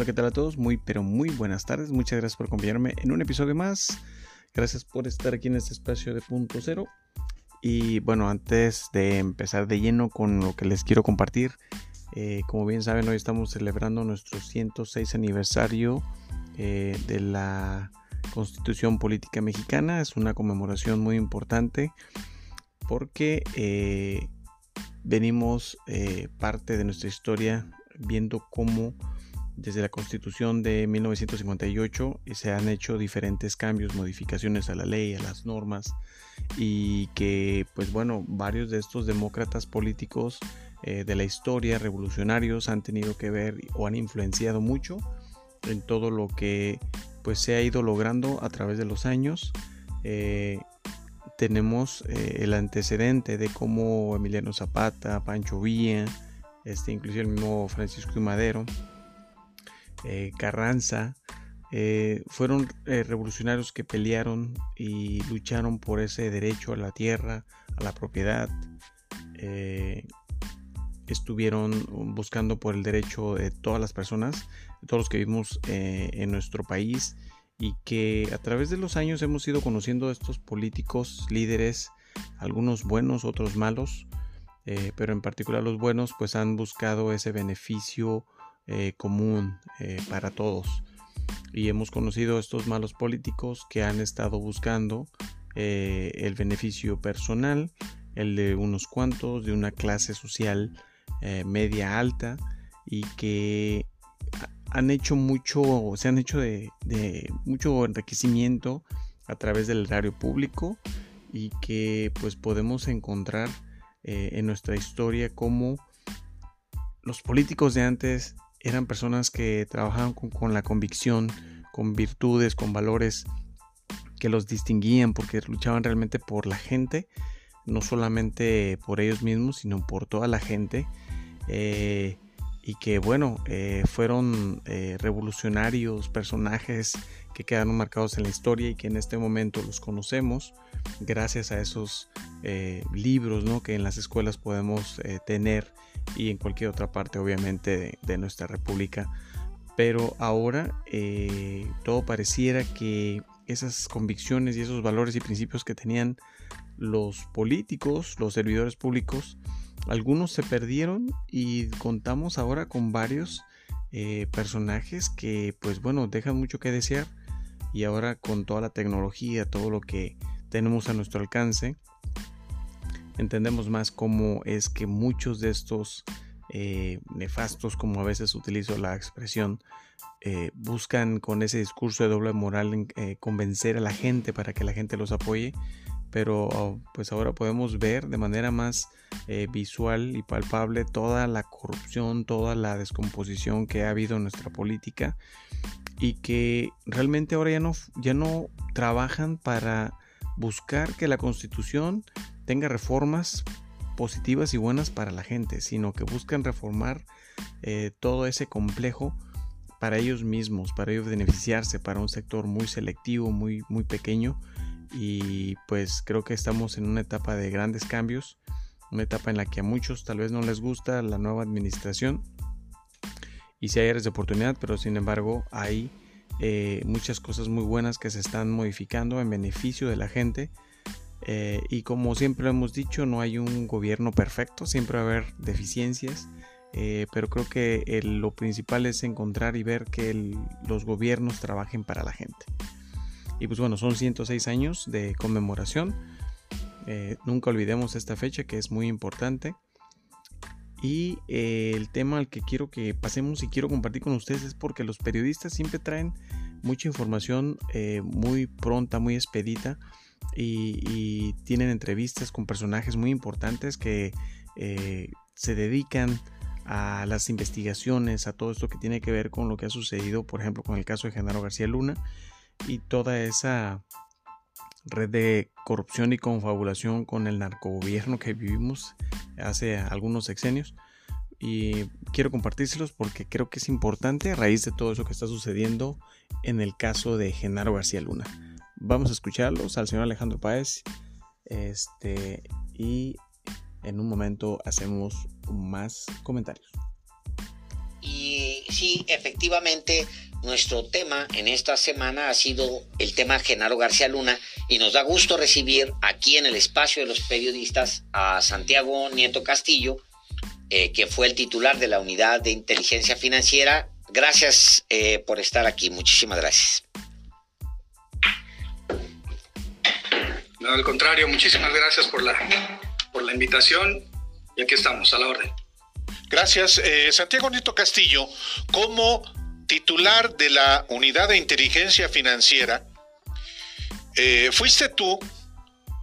Hola, ¿qué tal a todos? Muy, pero muy buenas tardes. Muchas gracias por acompañarme en un episodio más. Gracias por estar aquí en este espacio de punto cero. Y bueno, antes de empezar de lleno con lo que les quiero compartir, eh, como bien saben, hoy estamos celebrando nuestro 106 aniversario eh, de la Constitución Política Mexicana. Es una conmemoración muy importante porque eh, venimos parte de nuestra historia viendo cómo desde la Constitución de 1958 se han hecho diferentes cambios, modificaciones a la ley, a las normas y que pues bueno, varios de estos demócratas políticos eh, de la historia, revolucionarios, han tenido que ver o han influenciado mucho en todo lo que pues se ha ido logrando a través de los años. Eh, tenemos eh, el antecedente de cómo Emiliano Zapata, Pancho Villa, este, inclusive el mismo Francisco y Madero, eh, Carranza, eh, fueron eh, revolucionarios que pelearon y lucharon por ese derecho a la tierra, a la propiedad. estuvieron buscando por el derecho de todas las personas, de todos los que vivimos en nuestro país y que a través de los años hemos ido conociendo a estos políticos, líderes, algunos buenos, otros malos, pero en particular los buenos pues han buscado ese beneficio eh, común eh, para todos. Y hemos conocido estos malos políticos que han estado buscando eh, el beneficio personal, el de unos cuantos, de una clase social media alta y que han hecho mucho, se han hecho de, mucho enriquecimiento a través del erario público y que pues podemos encontrar en nuestra historia como los políticos de antes eran personas que trabajaban con, la convicción, con virtudes, con valores que los distinguían porque luchaban realmente por la gente, no solamente por ellos mismos, sino por toda la gente. Eh, y que bueno, eh, fueron eh, revolucionarios, personajes que quedaron marcados en la historia y que en este momento los conocemos gracias a esos libros ¿no? que en las escuelas podemos tener y en cualquier otra parte obviamente de, nuestra república. Pero ahora eh, todo pareciera que esas convicciones y esos valores y principios que tenían los políticos, los servidores públicos, algunos se perdieron y contamos ahora con varios eh, personajes que pues bueno dejan mucho que desear y ahora con toda la tecnología, todo lo que tenemos a nuestro alcance, entendemos más cómo es que muchos de estos eh, nefastos, como a veces utilizo la expresión, eh, buscan con ese discurso de doble moral eh, convencer a la gente para que la gente los apoye, pero oh, pues ahora podemos ver de manera más visual y palpable toda la corrupción, toda la descomposición que ha habido en nuestra política y que realmente ahora ya no, ya no trabajan para buscar que la constitución tenga reformas positivas y buenas para la gente, sino que buscan reformar eh, todo ese complejo para ellos mismos, para ellos beneficiarse, para un sector muy selectivo, muy, muy pequeño. Y pues creo que estamos en una etapa de grandes cambios, una etapa en la que a muchos tal vez no les gusta la nueva administración. Y si hay áreas de oportunidad, pero sin embargo hay eh, muchas cosas muy buenas que se están modificando en beneficio de la gente eh, y como siempre hemos dicho, no hay un gobierno perfecto, siempre va a haber deficiencias, eh, pero creo que lo principal es encontrar y ver que los gobiernos trabajen para la gente. Y pues bueno, son 106 años de conmemoración. Eh, nunca olvidemos esta fecha que es muy importante. Y el tema al que quiero que pasemos y quiero compartir con ustedes es porque los periodistas siempre traen mucha información muy pronta, muy expedita y, tienen entrevistas con personajes muy importantes que eh, se dedican a las investigaciones, a todo esto que tiene que ver con lo que ha sucedido, por ejemplo, con el caso de Genaro García Luna y toda esa red de corrupción y confabulación con el narcogobierno que vivimos hace algunos sexenios. Y quiero compartírselos porque creo que es importante a raíz de todo eso que está sucediendo en el caso de Genaro García Luna. Vamos a escucharlos al señor Alejandro Páez. Este, y en un momento hacemos más comentarios. Sí, efectivamente, nuestro tema en esta semana ha sido el tema Genaro García Luna y nos da gusto recibir aquí en el espacio de los periodistas a Santiago Nieto Castillo, eh, que fue el titular de la unidad de inteligencia financiera. Gracias eh, por estar aquí, muchísimas gracias. No, al contrario, muchísimas gracias por la, por la invitación y aquí estamos, a la orden. Gracias. Eh, Santiago Nieto Castillo, como titular de la Unidad de Inteligencia Financiera, eh, fuiste tú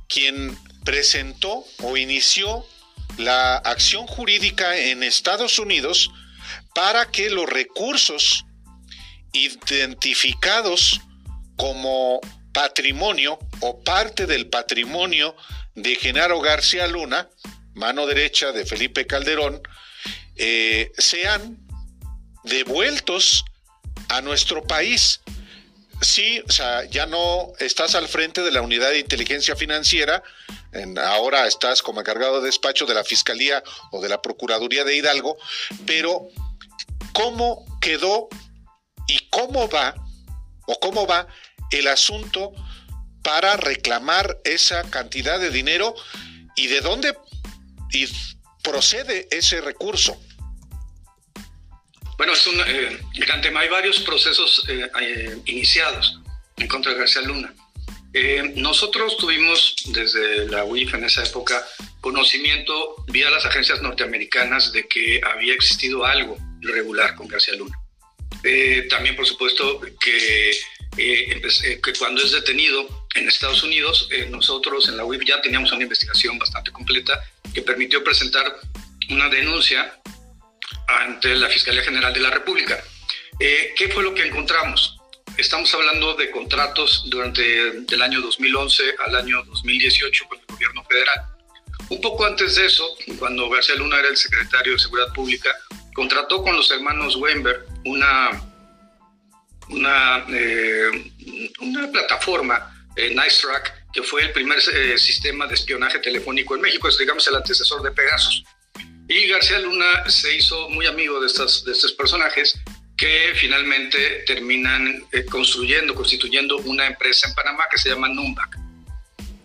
quien presentó o inició la acción jurídica en Estados Unidos para que los recursos identificados como patrimonio o parte del patrimonio de Genaro García Luna, mano derecha de Felipe Calderón, eh, sean devueltos a nuestro país. Sí, o sea, ya no estás al frente de la unidad de inteligencia financiera, ahora estás como encargado de despacho de la Fiscalía o de la Procuraduría de Hidalgo, pero ¿cómo quedó y cómo va o cómo va el asunto para reclamar esa cantidad de dinero y de dónde procede ese recurso? Bueno, es un eh, gran tema. Hay varios procesos eh, eh, iniciados en contra de García Luna. nosotros tuvimos desde la UIF en esa época conocimiento vía las agencias norteamericanas de que había existido algo irregular con García Luna. también, por supuesto, que, que, cuando es detenido en Estados Unidos, nosotros en la UIF ya teníamos una investigación bastante completa que permitió presentar una denuncia ante la Fiscalía General de la República. Eh, ¿Qué fue lo que encontramos? Estamos hablando de contratos durante el año 2011 al año 2018 con el gobierno federal. Un poco antes de eso, cuando García Luna era el secretario de Seguridad Pública, contrató con los hermanos Weinberg una, una, eh, una plataforma, eh, Nice Track, que fue el primer sistema de espionaje telefónico en México, es digamos el antecesor de Pegasus. Y García Luna se hizo muy amigo de, estas, de estos personajes que finalmente terminan eh, construyendo, constituyendo una empresa en Panamá que se llama Numbac.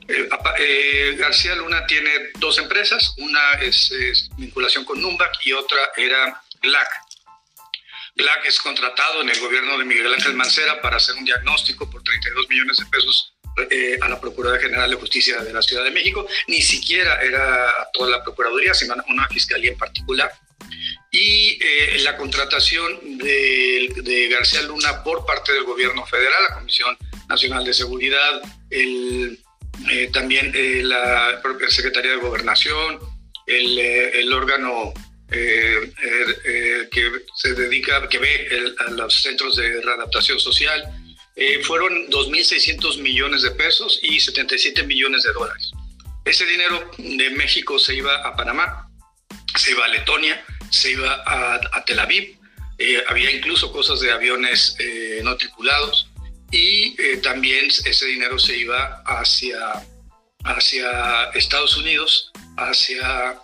Eh, eh, García Luna tiene dos empresas, una es, vinculación con Numbac y otra era GLAC. GLAC es contratado en el gobierno de Miguel Ángel Mancera para hacer un diagnóstico por 32 millones de pesos eh, a la Procuraduría General de Justicia de la Ciudad de México, ni siquiera era toda la Procuraduría, sino una fiscalía en particular. Y eh, la contratación de, García Luna por parte del gobierno federal, la Comisión Nacional de Seguridad, el, eh, también la propia Secretaría de Gobernación, el, el órgano que se dedica, que ve a los centros de readaptación social, eh, fueron 2.600 millones de pesos y 77 millones de dólares. Ese dinero de México se iba a Panamá, se iba a Letonia, se iba a, Tel Aviv, eh, había incluso cosas de aviones eh, no tripulados. Y también ese dinero se iba hacia, hacia Estados Unidos, hacia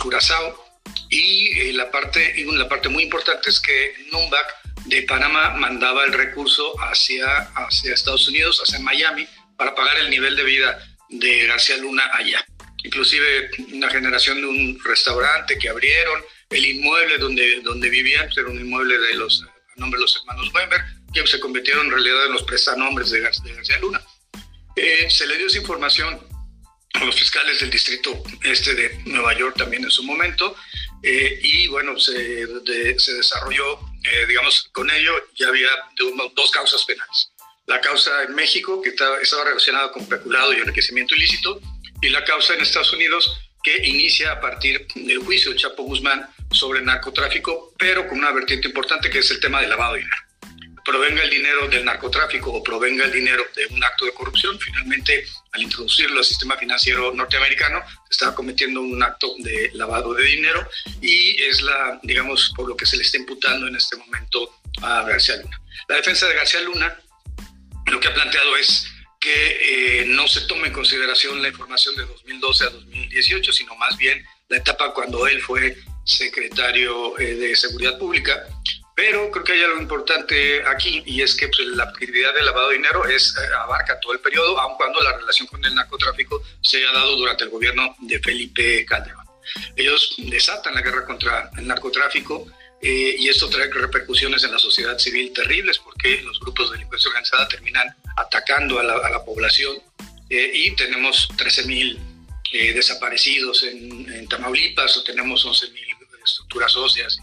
Curazao. Y la, parte, la parte muy importante es que Numbac de Panamá mandaba el recurso hacia, hacia Estados Unidos, hacia Miami, para pagar el nivel de vida de García Luna allá. Inclusive una generación de un restaurante que abrieron, el inmueble donde, donde vivían, pues, era un inmueble de los, a de los hermanos Weinberg, que se convirtieron en realidad en los prestanombres de, de García Luna. Eh, se le dio esa información a los fiscales del distrito este de Nueva York también en su momento, eh, y bueno, se, se desarrolló eh, digamos, con ello ya había dos causas penales. La causa en México, que estaba, relacionada con peculado y enriquecimiento ilícito, y la causa en Estados Unidos, que inicia a partir del juicio de Chapo Guzmán sobre narcotráfico, pero con una vertiente importante que es el tema del lavado de dinero provenga el dinero del narcotráfico o provenga el dinero de un acto de corrupción, finalmente al introducirlo al sistema financiero norteamericano, se estaba cometiendo un acto de lavado de dinero y es la, digamos, por lo que se le está imputando en este momento a García Luna. La defensa de García Luna lo que ha planteado es que eh, no se tome en consideración la información de 2012 a 2018, sino más bien la etapa cuando él fue secretario eh, de Seguridad Pública, Pero creo que hay algo importante aquí y es que pues, la actividad de lavado de dinero es, eh, abarca todo el periodo, aun cuando la relación con el narcotráfico se haya dado durante el gobierno de Felipe Calderón. Ellos desatan la guerra contra el narcotráfico eh, y esto trae repercusiones en la sociedad civil terribles porque los grupos de delincuencia organizada terminan atacando a la, población eh, y tenemos 13.000 desaparecidos en, Tamaulipas o tenemos 11.000 estructuras óseas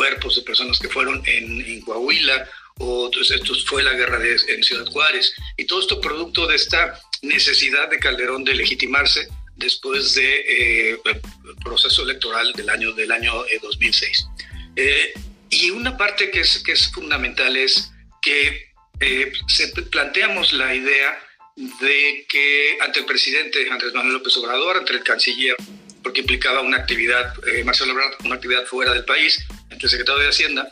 cuerpos de personas que fueron en, Coahuila, o esto fue la guerra de, en Ciudad Juárez, y todo esto producto de esta necesidad de Calderón de legitimarse después del de, eh, proceso electoral del año, del año 2006. Eh, y una parte que es, que es fundamental es que se planteamos la idea de que ante el presidente Andrés Manuel López Obrador, ante el canciller porque implicaba una actividad, eh, Marcelo Ebrard, una actividad fuera del país, el secretario de Hacienda,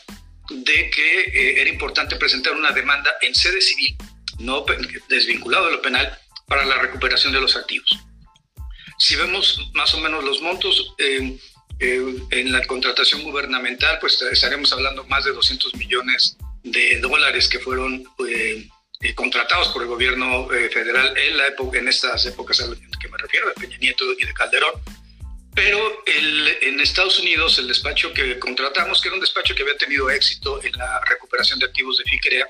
de que eh, era importante presentar una demanda en sede civil, no desvinculado de lo penal, para la recuperación de los activos. Si vemos más o menos los montos eh, en la contratación gubernamental, pues estaremos hablando más de 200 millones de dólares que fueron contratados por el gobierno federal en, la época, en estas épocas a las que me refiero, de Peña Nieto y de Calderón, pero el, en Estados Unidos, el despacho que contratamos, que era un despacho que había tenido éxito en la recuperación de activos de FICREA,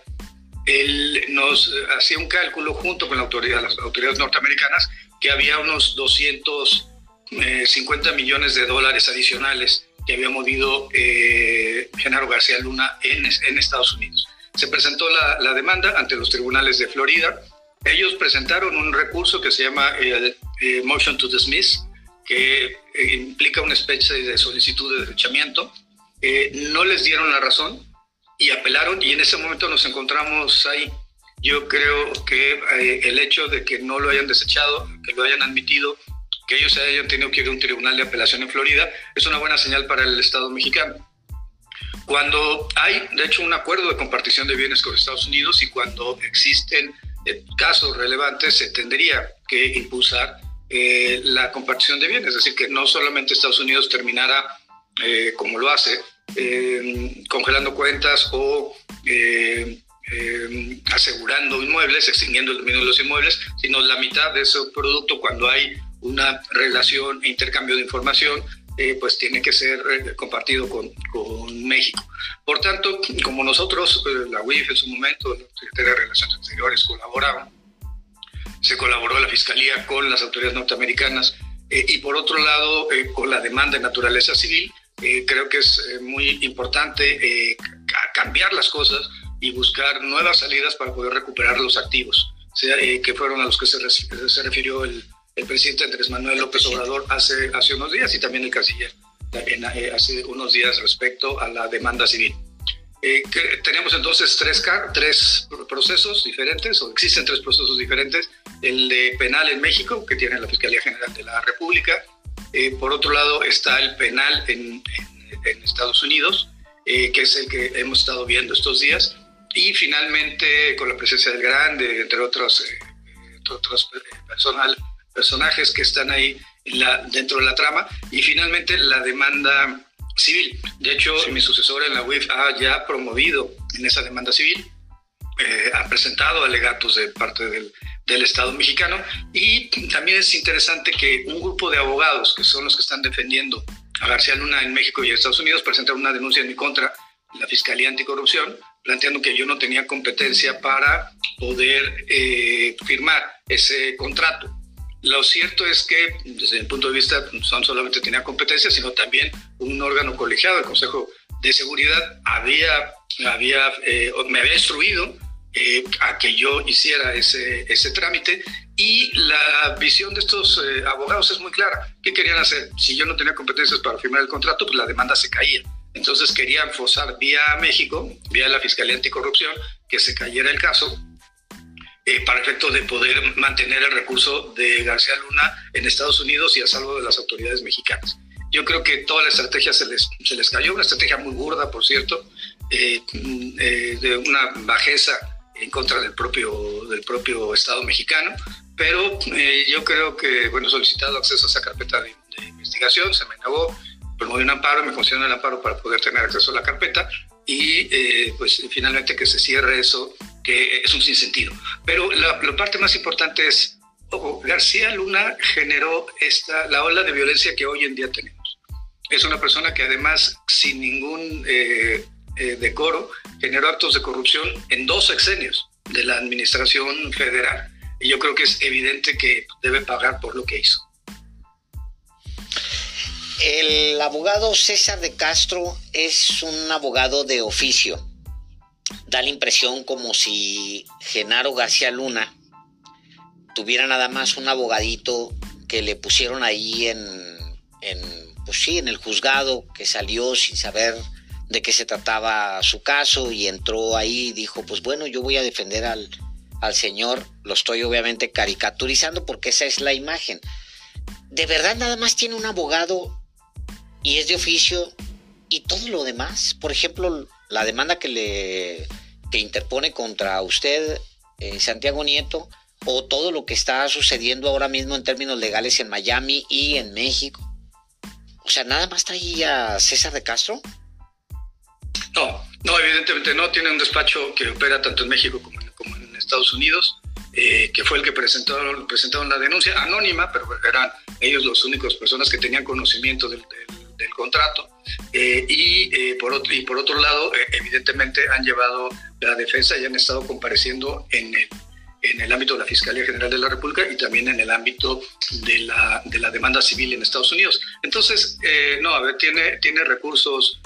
él nos hacía un cálculo junto con la autoridad, las autoridades norteamericanas que había unos 250 millones de dólares adicionales que había movido eh, Genaro García Luna en, en, Estados Unidos. Se presentó la, la, demanda ante los tribunales de Florida. Ellos presentaron un recurso que se llama el, eh, Motion to Dismiss, que eh, implica una especie de solicitud de derechamiento. Eh, no les dieron la razón y apelaron y en ese momento nos encontramos ahí. Yo creo que eh, el hecho de que no lo hayan desechado, que lo hayan admitido, que ellos hayan tenido que ir a un tribunal de apelación en Florida, es una buena señal para el Estado mexicano. Cuando hay, de hecho, un acuerdo de compartición de bienes con Estados Unidos y cuando existen casos relevantes, se tendría que impulsar eh, la compartición de bienes, es decir, que no solamente Estados Unidos terminara, eh, como lo hace, eh, congelando cuentas o asegurando inmuebles, extinguiendo el dominio de los inmuebles, sino la mitad de ese producto cuando hay una relación e intercambio de información, pues tiene que ser compartido con, con, México. Por tanto, como nosotros, la UIF en su momento, la Secretaría de Relaciones Exteriores colaboraban, se colaboró la Fiscalía con las autoridades norteamericanas eh, y por otro lado eh, con la demanda de naturaleza civil. Eh, creo que es muy importante cambiar las cosas y buscar nuevas salidas para poder recuperar los activos, que fueron a los que se, se refirió el, el, presidente Andrés Manuel López Obrador hace, hace unos días y también el canciller hace unos días respecto a la demanda civil. Eh, tenemos entonces tres, tres procesos diferentes, o existen tres procesos diferentes. El de penal en México, que tiene la Fiscalía General de la República. Eh, por otro lado está el penal en, en, Estados Unidos, eh, que es el que hemos estado viendo estos días. Y finalmente, con la presencia del Grande, entre otros, otros personal, personajes que están ahí la, dentro de la trama. Y finalmente la demanda civil. De hecho, mi sucesor en la UIF ha ya promovido en esa demanda civil, eh, ha presentado alegatos de parte del, del, Estado mexicano y también es interesante que un grupo de abogados, que son los que están defendiendo a García Luna en México y en Estados Unidos, presentaron una denuncia en mi contra la Fiscalía Anticorrupción, planteando que yo no tenía competencia para poder eh, firmar ese contrato. Lo cierto es que, desde mi punto de vista, no solamente tenía competencia, sino también un órgano colegiado, el Consejo de Seguridad, había, había, eh, me había instruido eh, a que yo hiciera ese, ese trámite y la visión de estos eh, abogados es muy clara. ¿Qué querían hacer? Si yo no tenía competencias para firmar el contrato, pues la demanda se caía. Entonces querían forzar vía México, vía la Fiscalía Anticorrupción, que se cayera el caso eh, para efecto de poder mantener el recurso de García Luna en Estados Unidos y a salvo de las autoridades mexicanas. Yo creo que toda la estrategia se les, se les cayó, una estrategia muy burda, por cierto, eh, eh, de una bajeza en contra del propio, del propio Estado mexicano, pero yo creo que, bueno, solicitado acceso a esa carpeta de, investigación, se me negó, promoví un amparo, me funcionó el amparo para poder tener acceso a la carpeta, y eh, pues finalmente que se cierre eso, que es un sinsentido. Pero la, parte más importante es, García Luna generó esta, la ola de violencia que hoy en día tenemos. Es una persona que además, sin ningún eh, eh, decoro, generó actos de corrupción en dos sexenios de la administración federal. Y yo creo que es evidente que debe pagar por lo que hizo. El abogado César de Castro es un abogado de oficio. Da la impresión como si Genaro García Luna tuviera nada más un abogadito que le pusieron ahí en, en, pues sí, en el juzgado, que salió sin saber de qué se trataba su caso y entró ahí y dijo, pues bueno, yo voy a defender al, al señor, lo estoy obviamente caricaturizando porque esa es la imagen. ¿De verdad nada más tiene un abogado y es de oficio y todo lo demás, por ejemplo, la demanda que le que interpone contra usted, eh, Santiago Nieto, o todo lo que está sucediendo ahora mismo en términos legales en Miami y en México. O sea, nada más traía César de Castro. No, no, evidentemente no. Tiene un despacho que opera tanto en México como en, Estados Unidos, eh, que fue el que presentó, presentaron la denuncia anónima, pero eran ellos los únicos personas que tenían conocimiento del contrato. Eh, y, eh, por otro, y por otro lado, eh, evidentemente han llevado la defensa y han estado compareciendo en el, en el ámbito de la Fiscalía General de la República y también en el ámbito de la, de la demanda civil en Estados Unidos. Entonces, no, a ver, tiene, tiene recursos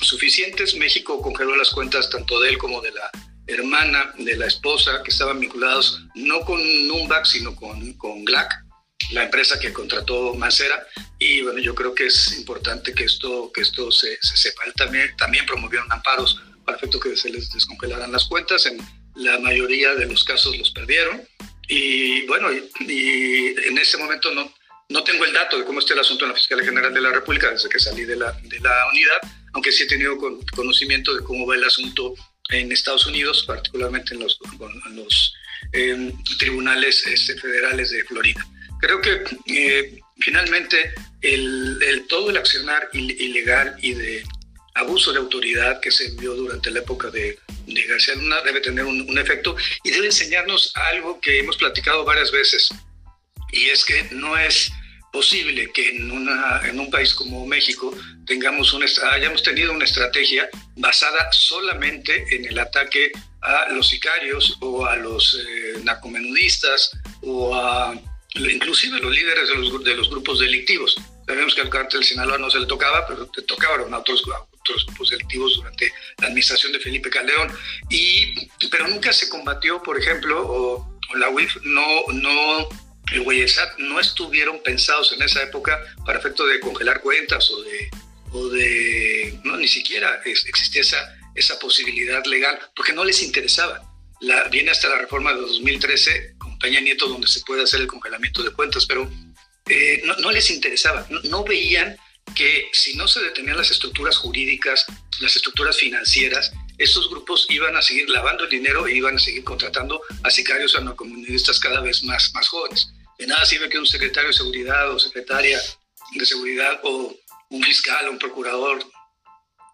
suficientes. México congeló las cuentas tanto de él como de la hermana, de la esposa, que estaban vinculados no con Numbac, sino con, con GLAC la empresa que contrató Mancera y bueno, yo creo que es importante que esto, que esto se, sepa. Él también, también promovieron amparos para efecto que se les descongelaran las cuentas, en la mayoría de los casos los perdieron y bueno, y, en ese momento no, no tengo el dato de cómo está el asunto en la Fiscalía General de la República desde que salí de la, de la unidad, aunque sí he tenido conocimiento de cómo va el asunto en Estados Unidos, particularmente en los, los em, tribunales este, federales de Florida. Creo que eh, finalmente el, todo el accionar ilegal y de abuso de autoridad que se vio durante la época de, García Luna debe tener un, efecto y debe enseñarnos algo que hemos platicado varias veces, y es que no es posible que en, una, en un país como México tengamos una, hayamos tenido una estrategia basada solamente en el ataque a los sicarios o a los eh, o a inclusive los líderes de los, de los grupos delictivos. Sabemos que al cártel Sinaloa no se le tocaba, pero te tocaban a otros, otros grupos delictivos durante la administración de Felipe Calderón. Y, pero nunca se combatió, por ejemplo, o, la UIF no, no, el Hueyesat no estuvieron pensados en esa época para efecto de congelar cuentas o de, o de no, ni siquiera existía esa, esa posibilidad legal, porque no les interesaba. La, viene hasta la reforma de 2013 Peña Nieto donde se puede hacer el congelamiento de cuentas, pero eh, no, les interesaba, no, veían que si no se detenían las estructuras jurídicas, las estructuras financieras, estos grupos iban a seguir lavando el dinero e iban a seguir contratando a sicarios comunidades cada vez más, más jóvenes. De nada sirve que un secretario de seguridad o secretaria de seguridad o un fiscal o un procurador,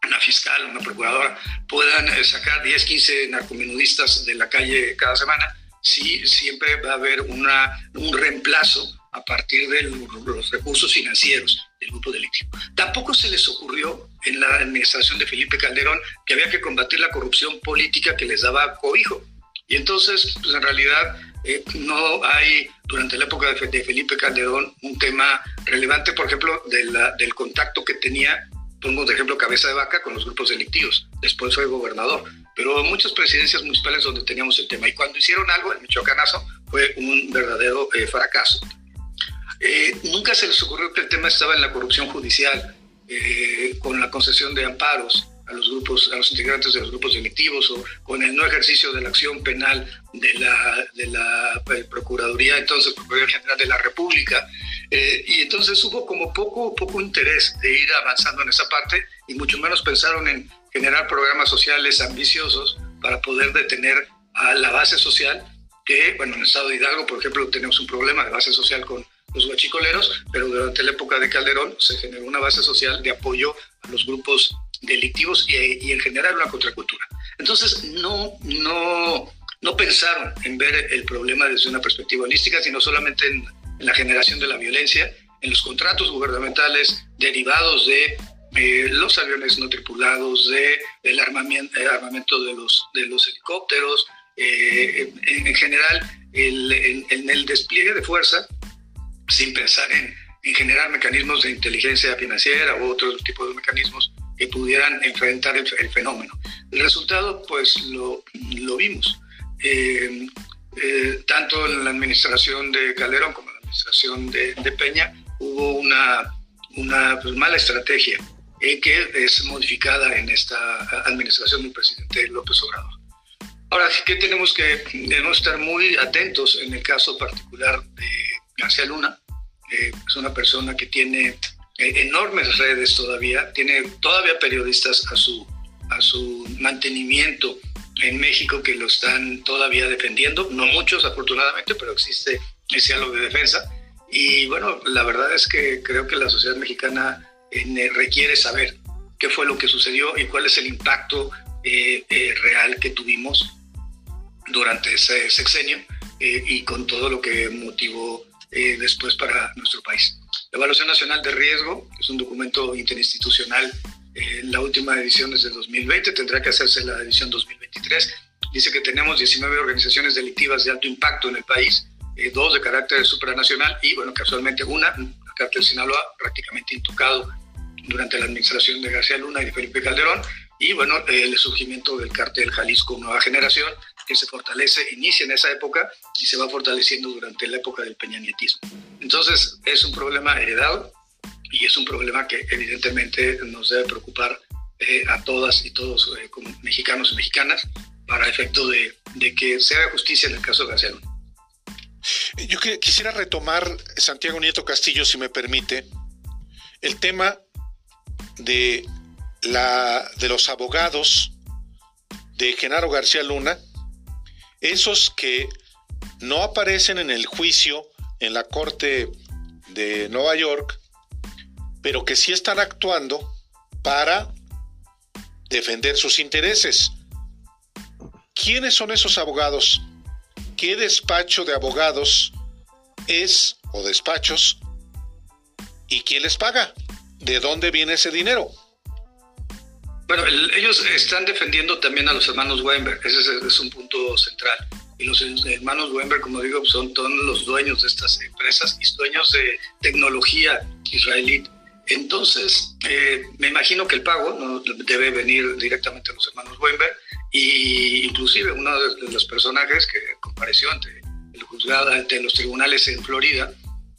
una fiscal o una procuradora puedan eh, sacar 10, 15 narcomenudistas de la calle cada semana sí siempre va a haber un reemplazo a partir de los recursos financieros del grupo delictivo. Tampoco se les ocurrió en la administración de Felipe Calderón que había que combatir la corrupción política que les daba cobijo. Y entonces, pues en realidad, eh, no hay durante la época de, Felipe Calderón un tema relevante, por ejemplo, del contacto que tenía, pongo de ejemplo Cabeza de Vaca, con los grupos delictivos. Después fue gobernador pero muchas presidencias municipales donde teníamos el tema. Y cuando hicieron algo, el Michoacanazo fue un verdadero eh, fracaso. Eh, nunca se les ocurrió que el tema estaba en la corrupción judicial, eh, con la concesión de amparos a los grupos, a los integrantes de los grupos delictivos o con el no ejercicio de la acción penal de la, de la Procuraduría, entonces Procuraduría General de la República. y entonces hubo como poco, poco interés de ir avanzando en esa parte y mucho menos pensaron en generar programas sociales ambiciosos para poder detener a la base social, que, bueno, en el estado de Hidalgo, por ejemplo, tenemos un problema de base social con los guachicoleros, pero durante la época de Calderón se generó una base social de apoyo a los grupos delictivos y, en general una contracultura. Entonces, no, no, no pensaron en ver el problema desde una perspectiva holística, sino solamente en, la generación de la violencia, en los contratos gubernamentales derivados de eh, los aviones no tripulados, de el armamento, armamento de, los, helicópteros, eh, en, general en el despliegue de fuerza, sin pensar en, en generar mecanismos de inteligencia financiera u otro tipo de mecanismos que pudieran enfrentar el, fenómeno. El resultado, pues lo, lo vimos. Eh, eh, tanto en la administración de Calderón como en la administración de, Peña hubo una, una pues, mala estrategia eh, que es modificada en esta administración del presidente López Obrador. Ahora, ¿qué tenemos que debemos estar muy atentos en el caso particular de García Luna? es una persona que tiene enormes redes todavía, tiene todavía periodistas a su, a su mantenimiento en México que lo están todavía defendiendo, no muchos afortunadamente, pero existe ese algo de defensa. Y bueno, la verdad es que creo que la sociedad mexicana eh, requiere saber qué fue lo que sucedió y cuál es el impacto eh, eh, real que tuvimos durante ese sexenio y con todo lo que motivó después para nuestro país. La Evaluación Nacional de Riesgo es un documento interinstitucional la última edición es de 2020, tendrá que hacerse la edición 2023. Dice que tenemos 19 organizaciones delictivas de alto impacto en el país, eh, dos de carácter supranacional y, bueno, casualmente una, el cártel Sinaloa, prácticamente intocado durante la administración de García Luna y de Felipe Calderón, y, bueno, el surgimiento del cártel Jalisco Nueva Generación, que se fortalece, inicia en esa época y se va fortaleciendo durante la época del peñanietismo. Entonces, es un problema heredado, y es un problema que evidentemente nos debe preocupar eh, a todas y todos eh, como mexicanos y mexicanas para efecto de, de, que se haga justicia en el caso de García Yo quisiera retomar, Santiago Nieto Castillo, si me permite, el tema de, la, de los abogados de Genaro García Luna, esos que no aparecen en el juicio en la Corte de Nueva York, pero que sí están actuando para defender sus intereses. ¿Quiénes son esos abogados? ¿Qué despacho de abogados es o despachos? ¿Y quién les paga? ¿De dónde viene ese dinero? Bueno, ellos están defendiendo también a los hermanos Weinberg, ese es, un punto central. Y los hermanos Weinberg, como digo, son todos los dueños de estas empresas y dueños de tecnología israelí entonces, eh, me imagino que el pago debe venir directamente a los hermanos Weinberg y inclusive uno de los personajes que compareció ante el juzgado, ante los tribunales en Florida,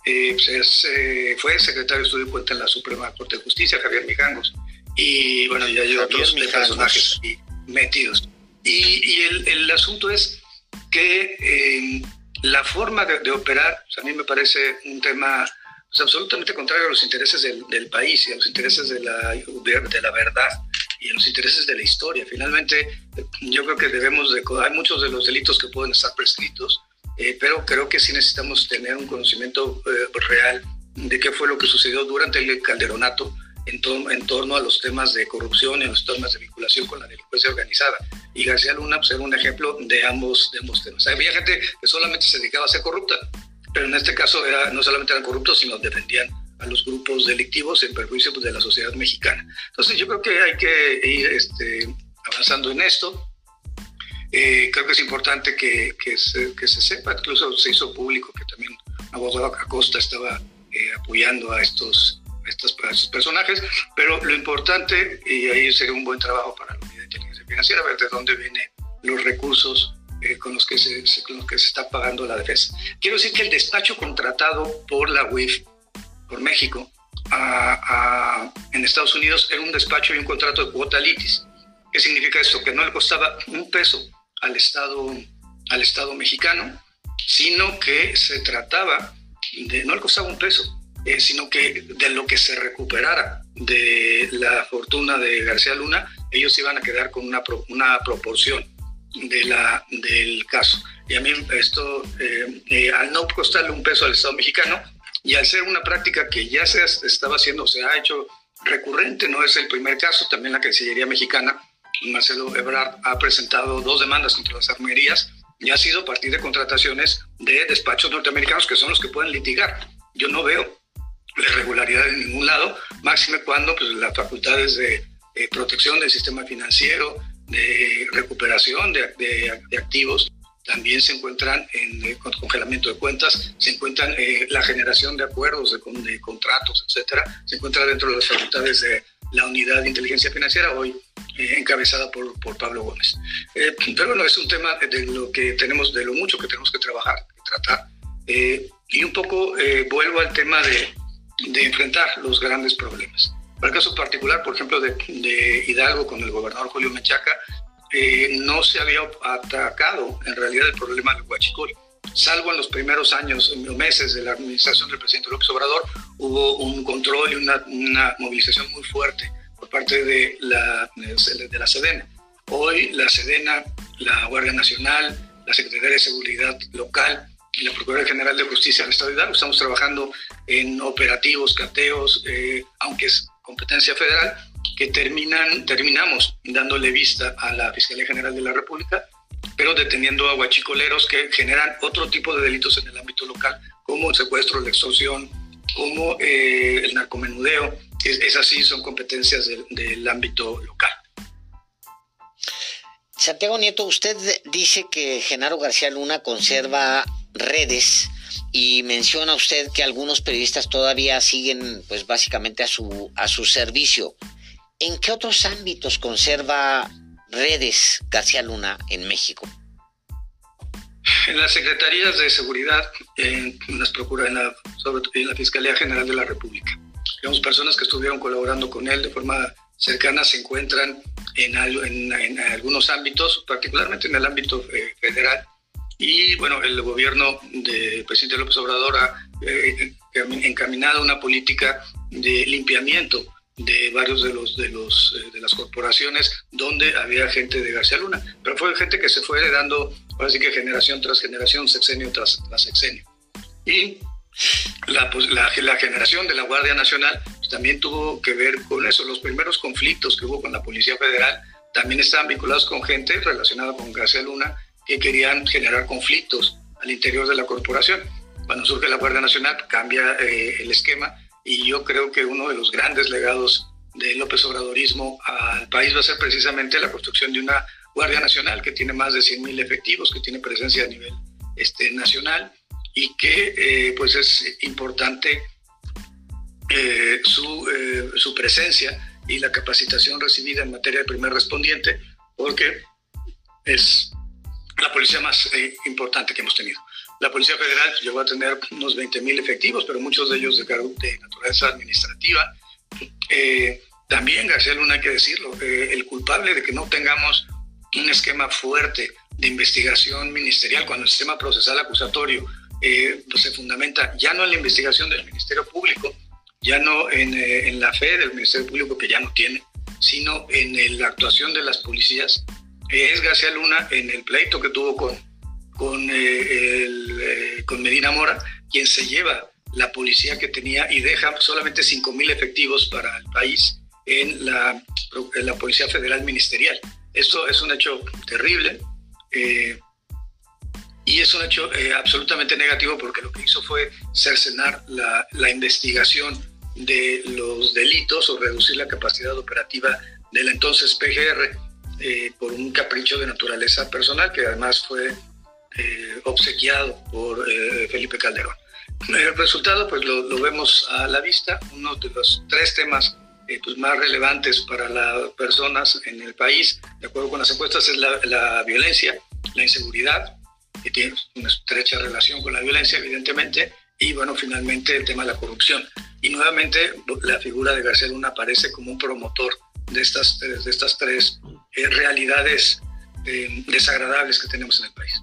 eh, pues eh, fue secretario de Estudio Cuenta en la Suprema Corte de Justicia, Javier Mijangos. Y bueno, ya hay otros personajes metidos. Y, el, asunto es que la forma de, de operar, a mí me parece un tema es absolutamente contrario a los intereses del, país y a los intereses de la, de, la verdad y a los intereses de la historia. Finalmente, yo creo que debemos de... Hay muchos de los delitos que pueden estar prescritos, eh, pero creo que sí necesitamos tener un conocimiento eh, real de qué fue lo que sucedió durante el calderonato en, en torno a los temas de corrupción y los temas de vinculación con la delincuencia organizada. Y García Luna pues, era un ejemplo de ambos, de ambos temas. Había gente que solamente se dedicaba a ser corrupta, pero en este caso era, no solamente eran corruptos, sino defendían a los grupos delictivos en perjuicio pues, de la sociedad mexicana. Entonces yo creo que hay que ir este, avanzando en esto. Eh, creo que es importante que, que, se, que, se, sepa, incluso se hizo público que también abogado Acosta estaba eh, apoyando a estos, estos, personajes, pero lo importante, y ahí sería un buen trabajo para la unidad de inteligencia financiera, ver de dónde vienen los recursos eh, con, los que se, con que se está pagando la defensa. Quiero decir que el despacho contratado por la UIF, por México, en Estados Unidos era un despacho y un contrato de cuota litis. ¿Qué significa esto? Que no le costaba un peso al Estado, al Estado mexicano, sino que se trataba de, no le costaba un peso, eh, sino que de lo que se recuperara de la fortuna de García Luna, ellos iban a quedar con una, una proporción de la, del caso. Y a mí esto, eh, eh, al no costarle un peso al Estado mexicano y al ser una práctica que ya se estaba haciendo, se ha hecho recurrente, no es el primer caso, también la Cancillería mexicana, Marcelo Ebrard, ha presentado dos demandas contra las armerías y ha sido a partir de contrataciones de despachos norteamericanos que son los que pueden litigar. Yo no veo irregularidad en ningún lado, máxime cuando pues, las facultades de protección del sistema financiero, de recuperación de, activos, también se encuentran en eh, congelamiento de cuentas, se encuentran eh, la generación de acuerdos, de, contratos, etcétera, se encuentra dentro de las facultades de la unidad de inteligencia financiera, hoy eh, encabezada por, por, Pablo Gómez. pero bueno, es un tema de lo que tenemos, de lo mucho que tenemos que trabajar, tratar. y un poco vuelvo al tema de, de enfrentar los grandes problemas. Para el caso particular, por ejemplo, de, Hidalgo con el gobernador Julio Mechaca, eh, no se había atacado en realidad el problema del huachicol. Salvo en los primeros años meses de la administración del presidente López Obrador, hubo un control y una, movilización muy fuerte por parte de la, de la Sedena. Hoy la Sedena, la Guardia Nacional, la Secretaría de Seguridad Local y la Procuraduría General de Justicia del Estado de Hidalgo estamos trabajando en operativos, cateos, eh, aunque es competencia federal, que terminan, terminamos dándole vista a la Fiscalía General de la República, pero deteniendo a guachicoleros que generan otro tipo de delitos en el ámbito local, como el secuestro, la extorsión, como eh, el narcomenudeo. Es, es, así, son competencias del, del ámbito local. Santiago Nieto, usted dice que Genaro García Luna conserva redes y menciona usted que algunos periodistas todavía siguen pues básicamente a su a su servicio. ¿En qué otros ámbitos conserva redes García Luna en México? En las secretarías de seguridad, en las procuras, en la, sobre en la Fiscalía General de la República. Digamos, personas que estuvieron colaborando con él de forma cercana se encuentran en, en, algunos ámbitos, particularmente en el ámbito eh, federal, y bueno, el gobierno del presidente López Obrador ha eh, encaminado una política de limpiamiento de varios de los de los eh, de las corporaciones donde había gente de García Luna, pero fue gente que se fue heredando, ahora sí que generación tras generación, sexenio tras, sexenio. Y la, pues, la, la, generación de la Guardia Nacional pues, también tuvo que ver con eso. Los primeros conflictos que hubo con la Policía Federal también estaban vinculados con gente relacionada con García Luna que querían generar conflictos al interior de la corporación. Cuando surge la Guardia Nacional cambia eh, el esquema y yo creo que uno de los grandes legados del López Obradorismo al país va a ser precisamente la construcción de una Guardia Nacional que tiene más de 100.000 efectivos, que tiene presencia a nivel este, nacional y que eh, pues es importante eh, su, su presencia y la capacitación recibida en materia de primer respondiente porque es la policía más eh, importante que hemos tenido. La Policía Federal llegó a tener unos 20.000 efectivos, pero muchos de ellos de, de naturaleza administrativa. Eh, también, García Luna, hay que decirlo, eh, el culpable de que no tengamos un esquema fuerte de investigación ministerial cuando el sistema procesal acusatorio pues se fundamenta ya no en la investigación del Ministerio Público, ya no en la fe del Ministerio Público que ya no tiene, sino en la actuación de las policías es García Luna en el pleito que tuvo con, con, eh, eh, con Medina Mora, quien se lleva la policía que tenía y deja solamente 5.000 efectivos para el país en la, la, Policía Federal Ministerial. Esto es un hecho terrible eh, y es un hecho absolutamente negativo porque lo que hizo fue cercenar la, la investigación de los delitos o reducir la capacidad operativa del entonces PGR por un capricho de naturaleza personal que además fue eh, obsequiado por eh, Felipe Calderón. El resultado pues lo, vemos a la vista, uno de los tres temas pues, más relevantes para las personas en el país, de acuerdo con las encuestas, es la, violencia, la inseguridad, que tiene una estrecha relación con la violencia, evidentemente, y bueno, finalmente el tema de la corrupción. Y nuevamente la figura de García Luna aparece como un promotor de estas, de estas tres eh, realidades eh, desagradables que tenemos en el país.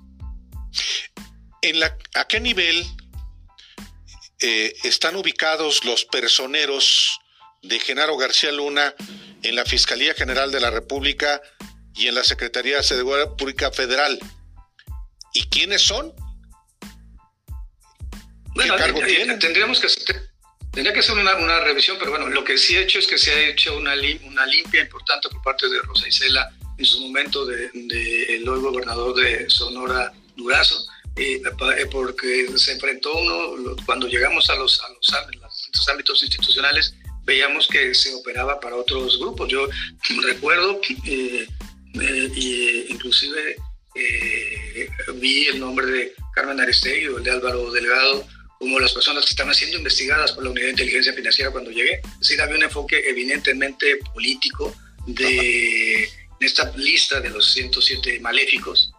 En la, ¿A qué nivel eh, están ubicados los personeros de Genaro García Luna en la Fiscalía General de la República y en la Secretaría de Seguridad Pública Federal? ¿Y quiénes son? Bueno, cargo tendríamos que Tendría que hacer una, una, revisión, pero bueno, lo que sí he hecho es que se ha hecho una, una limpia importante por parte de Rosa Isela en su momento del de, el hoy gobernador de Sonora, Durazo, eh, eh, porque se enfrentó uno, cuando llegamos a los, a los, ámbitos institucionales, veíamos que se operaba para otros grupos. Yo recuerdo, eh, eh, inclusive vi el nombre de Carmen Aristegui o el de Álvaro Delgado como las personas que estaban siendo investigadas por la Unidad de Inteligencia Financiera cuando llegué. Es decir, había un enfoque evidentemente político de esta lista de los 107 maléficos.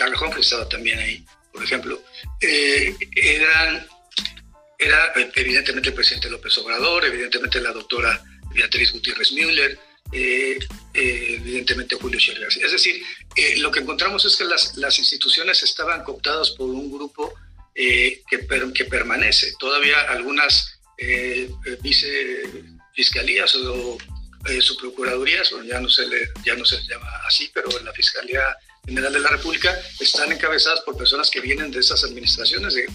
Carl Humphrey estaba también ahí, por ejemplo. Eh, eran, era evidentemente el presidente López Obrador, evidentemente la doctora Beatriz Gutiérrez Müller, eh, eh, evidentemente Julio Scherer. Es decir, lo que encontramos es que las, las instituciones estaban cooptadas por un grupo eh, que, que, permanece. Todavía algunas eh, vicefiscalías o eh, ya, no se le, ya no se llama así, pero en la Fiscalía General de la República están encabezadas por personas que vienen de esas administraciones de,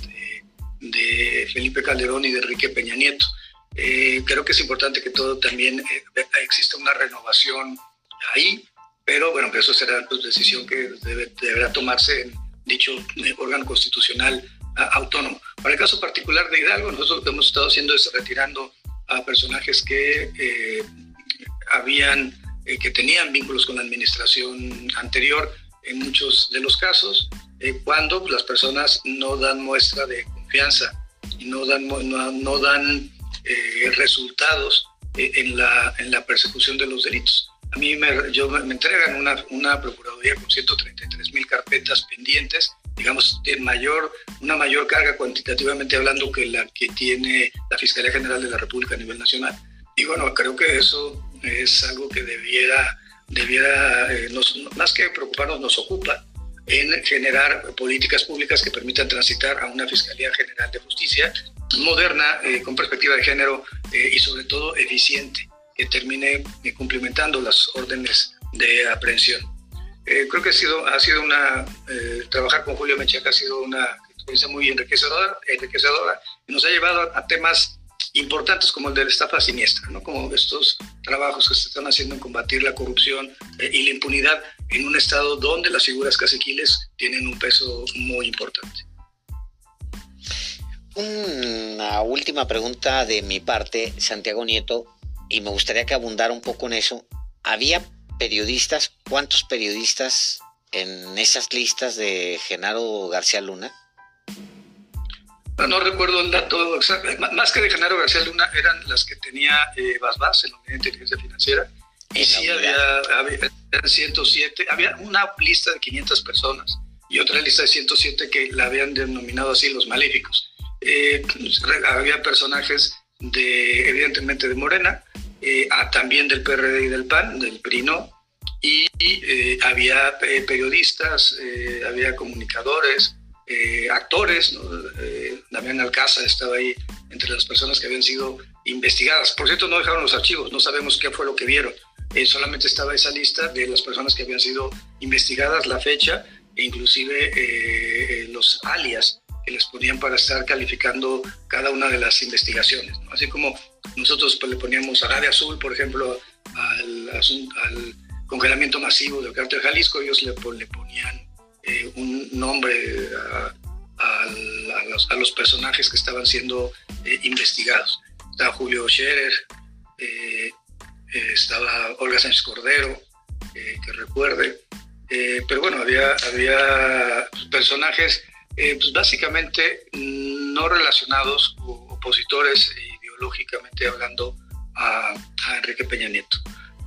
de, Felipe Calderón y de Enrique Peña Nieto. Eh, creo que es importante que todo también exista una renovación ahí, pero bueno, eso será pues, decisión que deberá tomarse en dicho órgano constitucional autónomo. Para el caso particular de Hidalgo, nosotros lo que hemos estado haciendo es retirando a personajes que eh, habían, eh, que tenían vínculos con la administración anterior en muchos de los casos, eh, cuando las personas no dan muestra de confianza y no dan, no, dan resultados en, la, en la persecución de los delitos. A mí me, yo, me entregan una, una procuraduría con 133 mil carpetas pendientes digamos, de mayor, una mayor carga cuantitativamente hablando que la que tiene la Fiscalía General de la República a nivel nacional. Y bueno, creo que eso es algo que debiera, debiera eh, más que preocuparnos, nos ocupa en generar políticas públicas que permitan transitar a una Fiscalía General de Justicia moderna, eh, con perspectiva de género eh, y sobre todo eficiente, que termine cumplimentando las órdenes de aprehensión. Eh, creo que ha sido, ha sido una, eh, trabajar con Julio Menchaca ha sido una experiencia muy enriquecedora, enriquecedora y nos ha llevado a, temas importantes como el de la estafa siniestra, ¿no? como estos trabajos que se están haciendo en combatir la corrupción eh, y la impunidad en un estado donde las figuras caciquiles tienen un peso muy importante. Una última pregunta de mi parte, Santiago Nieto, y me gustaría que abundara un poco en eso. ¿Había periodistas, ¿cuántos periodistas en esas listas de Genaro García Luna? No, recuerdo el dato exacto. Más que de Genaro García Luna, eran las que tenía eh, Basbás en la Unidad de Inteligencia Financiera. Y sí, había, había, 107. Había una lista de 500 personas y otra lista de 107 que la habían denominado así los maléficos. Eh, pues, había personajes de, evidentemente, de Morena, eh, también del PRD y del PAN, del PRINO, y eh, había eh, periodistas, había comunicadores, actores, Damián Alcázar estaba ahí entre las personas que habían sido investigadas. Por cierto, no dejaron los archivos, no sabemos qué fue lo que vieron. solamente estaba esa lista de las personas que habían sido investigadas, la fecha e inclusive los alias que les ponían para estar calificando cada una de las investigaciones. Así como nosotros pues, le poníamos a Radio Azul, por ejemplo, al, al congelamiento masivo del cártel Jalisco, ellos le, le ponían eh, un nombre a, los, personajes que estaban siendo eh, investigados. Estaba Julio Scherer, eh, estaba Olga Sánchez Cordero, que recuerde, pero bueno, había, había personajes pues básicamente no relacionados opositores ideológicamente hablando a, Enrique Peña Nieto.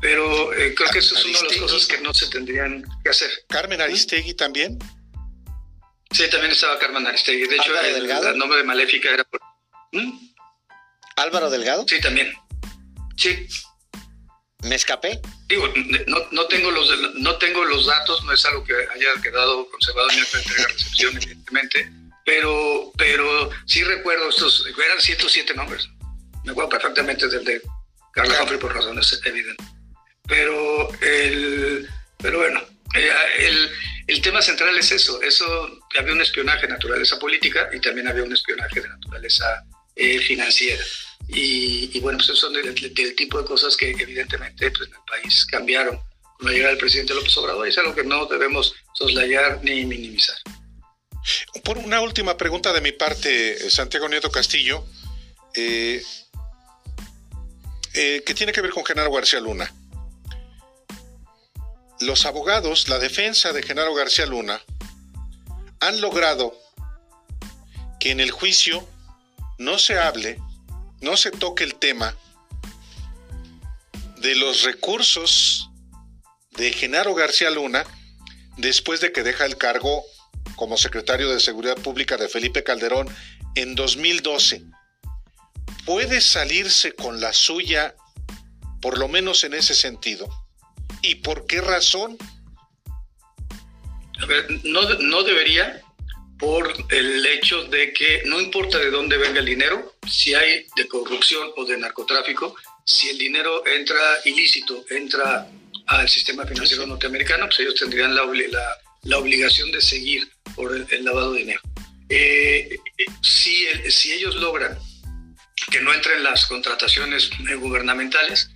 Pero eh, creo que eso es una de las cosas que no se tendrían que hacer. ¿Carmen Aristegui también? Sí, también estaba Carmen Aristegui. De hecho, el, nombre de Maléfica era por... ¿Mm? ¿Álvaro Delgado? Sí, también. Sí. ¿Me escapé? Digo, no, no, tengo los, no tengo los datos, no es algo que haya quedado conservado en mi entrega-recepción, evidentemente, pero, pero sí recuerdo estos, eran 107 nombres. Me acuerdo perfectamente del de Carlos Humphrey por razones evidentes. Pero, el, pero bueno, eh, el, el, tema central es eso. Eso había un espionaje de naturaleza política y también había un espionaje de naturaleza eh, financiera. Y, bueno, pues son del, tipo de cosas que evidentemente pues, en el país cambiaron con la llegada del presidente López Obrador y es algo que no debemos soslayar ni minimizar. Por una última pregunta de mi parte, Santiago Nieto Castillo, eh, eh, que tiene que ver con Genaro García Luna. Los abogados, la defensa de Genaro García Luna, han logrado que en el juicio no se hable, no se toque el tema de los recursos de Genaro García Luna después de que deja el cargo como secretario de Seguridad Pública de Felipe Calderón en 2012. ¿Puede salirse con la suya, por lo menos en ese sentido? ¿Y por qué razón? A ver, no, no debería, por el hecho de que no importa de dónde venga el dinero, si hay de corrupción o de narcotráfico, si el dinero entra ilícito, entra al sistema financiero norteamericano, pues ellos tendrían la, la, obligación de seguir por el, lavado de dinero. Eh, si, si ellos logran que no entren las contrataciones gubernamentales,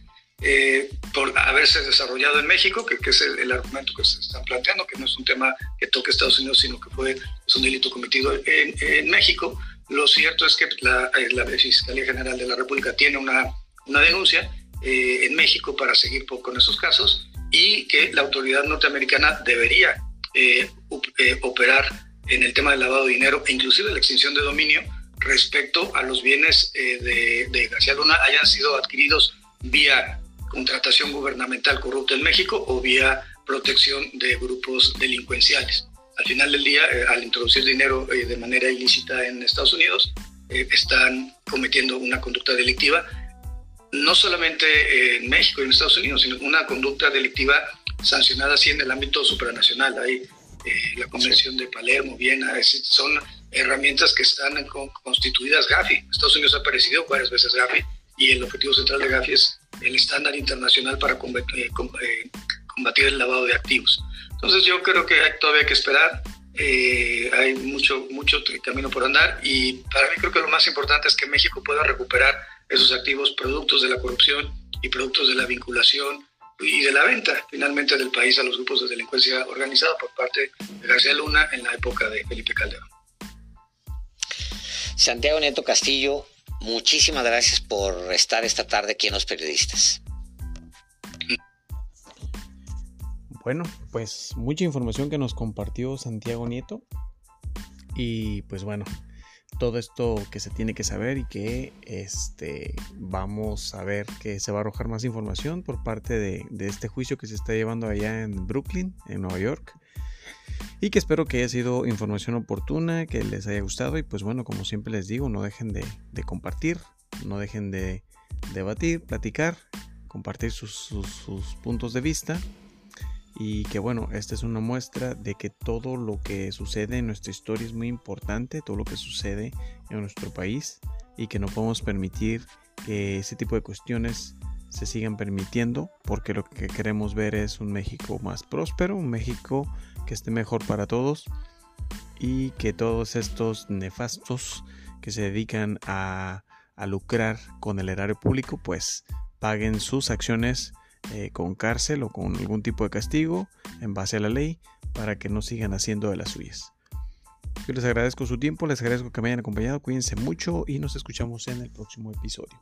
eh, por haberse desarrollado en México, que, es el, argumento que se está planteando, que no es un tema que toque Estados Unidos, sino que fue, es un delito cometido en, México. Lo cierto es que la, eh, la, Fiscalía General de la República tiene una, una denuncia eh, en México para seguir con esos casos y que la autoridad norteamericana debería operar en el tema del lavado de dinero inclusive la extinción de dominio respecto a los bienes de, de García Luna hayan sido adquiridos vía contratación gubernamental corrupta en México o vía protección de grupos delincuenciales. Al final del día, eh, al introducir dinero eh, de manera ilícita en Estados Unidos, eh, están cometiendo una conducta delictiva, no solamente en México y en Estados Unidos, sino una conducta delictiva sancionada así en el ámbito supranacional. Hay la Convención de Palermo, Viena, son herramientas que están constituidas GAFI. Estados Unidos ha aparecido varias veces GAFI y el objetivo central de GAFI es el estándar internacional para eh, eh, combatir, el lavado de activos. Entonces yo creo que hay todavía que esperar, eh, hay mucho, mucho camino por andar y para mí creo que lo más importante es que México pueda recuperar esos activos productos de la corrupción y productos de la vinculación y de la venta finalmente del país a los grupos de delincuencia organizada por parte de García Luna en la época de Felipe Calderón. Santiago Nieto Castillo, Muchísimas gracias por estar esta tarde aquí en Los Periodistas. Bueno, pues mucha información que nos compartió Santiago Nieto. Y pues bueno, todo esto que se tiene que saber y que este vamos a ver que se va a arrojar más información por parte de, de este juicio que se está llevando allá en Brooklyn, en Nueva York y que espero que haya sido información oportuna, que les haya gustado y pues bueno, como siempre les digo, no dejen de, compartir, no dejen de debatir, platicar, compartir sus, puntos de vista y que bueno, esta es una muestra de que todo lo que sucede en nuestra historia es muy importante, todo lo que sucede en nuestro país y que no podemos permitir que ese tipo de cuestiones se sigan permitiendo porque lo que queremos ver es un México más próspero, un México que esté mejor para todos y que todos estos nefastos que se dedican a, lucrar con el erario público pues paguen sus acciones eh, con cárcel o con algún tipo de castigo en base a la ley para que no sigan haciendo de las suyas. Yo les agradezco su tiempo, les agradezco que me hayan acompañado, cuídense mucho y nos escuchamos en el próximo episodio.